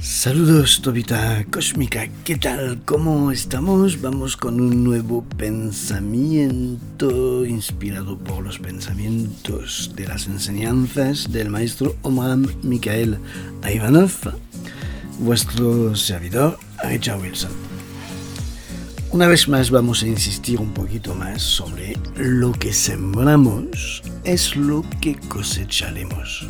Saludos Tobita Cósmica, ¿qué tal? ¿Cómo estamos? Vamos con un nuevo pensamiento inspirado por los pensamientos de las enseñanzas del maestro Omar Mikhael Ivanov, vuestro servidor Richard Wilson. Una vez más vamos a insistir un poquito más sobre lo que sembramos es lo que cosecharemos.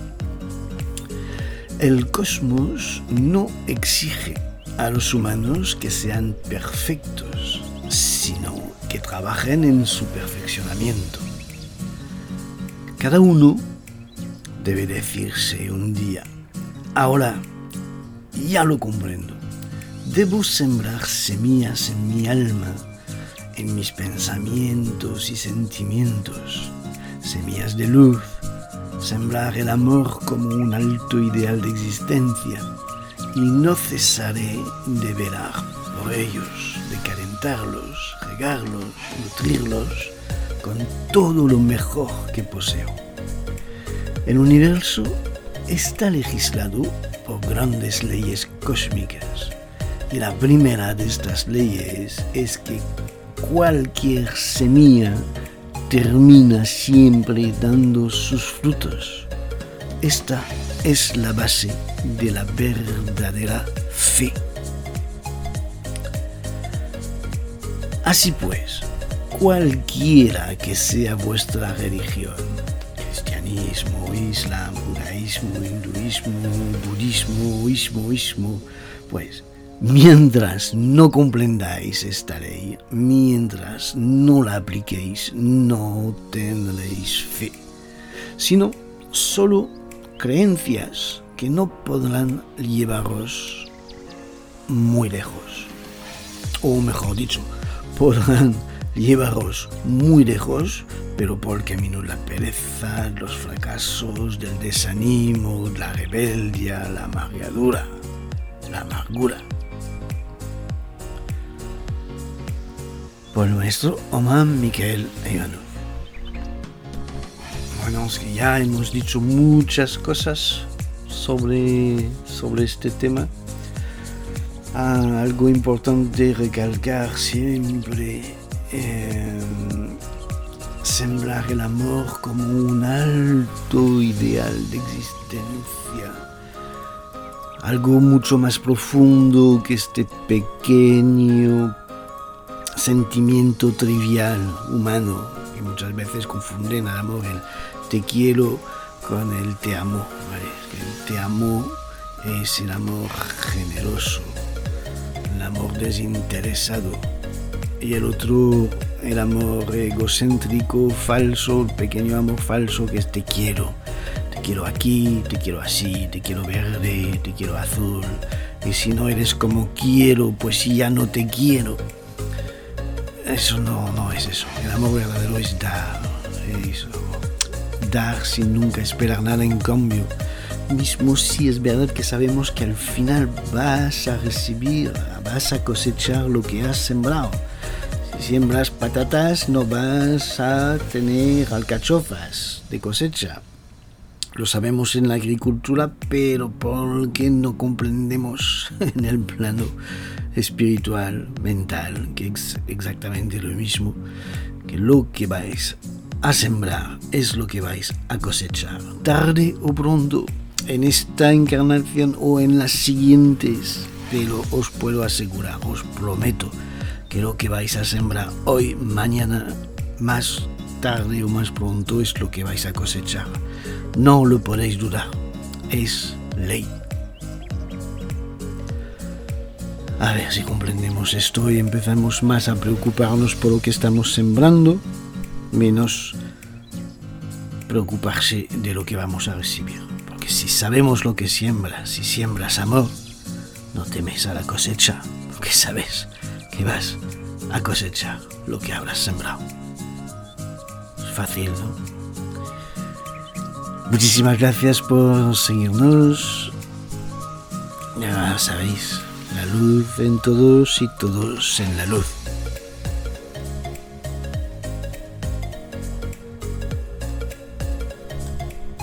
El cosmos no exige a los humanos que sean perfectos, sino que trabajen en su perfeccionamiento. Cada uno debe decirse un día, ahora ya lo comprendo, debo sembrar semillas en mi alma, en mis pensamientos y sentimientos, semillas de luz, sembrar el amor como un alto ideal de existencia y no cesaré de velar por ellos, de calentarlos, regarlos, nutrirlos con todo lo mejor que poseo. El universo está legislado por grandes leyes cósmicas y la primera de estas leyes es que cualquier semilla termina siempre dando sus frutos. Esta es la base de la verdadera fe. Así pues, cualquiera que sea vuestra religión, cristianismo, islam, judaísmo, hinduismo, budismo, ismo, ismo, pues Mientras no comprendáis esta ley, mientras no la apliquéis, no tendréis fe, sino solo creencias que no podrán llevaros muy lejos. O mejor dicho, podrán llevaros muy lejos, pero por el camino la pereza, los fracasos, del desánimo, la rebeldia, la amargadura, la amargura. Por el maestro Omar Miquel Ivanov. Bueno, es que ya hemos dicho muchas cosas sobre, sobre este tema. Ah, algo importante recalcar siempre, eh, sembrar el amor como un alto ideal de existencia. Algo mucho más profundo que este pequeño sentimiento trivial, humano, y muchas veces confunden al amor el te quiero con el te amo. El te amo es el amor generoso, el amor desinteresado. Y el otro, el amor egocéntrico, falso, el pequeño amor falso que es te quiero. Te quiero aquí, te quiero así, te quiero verde, te quiero azul. Y si no eres como quiero, pues si ya no te quiero. Eso no, no es eso. El amor verdadero es dar. Eso. Dar sin nunca esperar nada en cambio. Mismo si es verdad que sabemos que al final vas a recibir, vas a cosechar lo que has sembrado. Si siembras patatas no vas a tener alcachofas de cosecha. Lo sabemos en la agricultura, pero porque no comprendemos en el plano espiritual, mental, que es exactamente lo mismo, que lo que vais a sembrar es lo que vais a cosechar. Tarde o pronto, en esta encarnación o en las siguientes, pero os puedo asegurar, os prometo, que lo que vais a sembrar hoy, mañana, más tarde o más pronto es lo que vais a cosechar. No lo podéis dudar, es ley. A ver si comprendemos esto y empezamos más a preocuparnos por lo que estamos sembrando, menos preocuparse de lo que vamos a recibir. Porque si sabemos lo que siembras, si siembras amor, no temes a la cosecha, porque sabes que vas a cosechar lo que habrás sembrado. Es fácil, ¿no? Muchísimas gracias por seguirnos. Ya sabéis, la luz en todos y todos en la luz.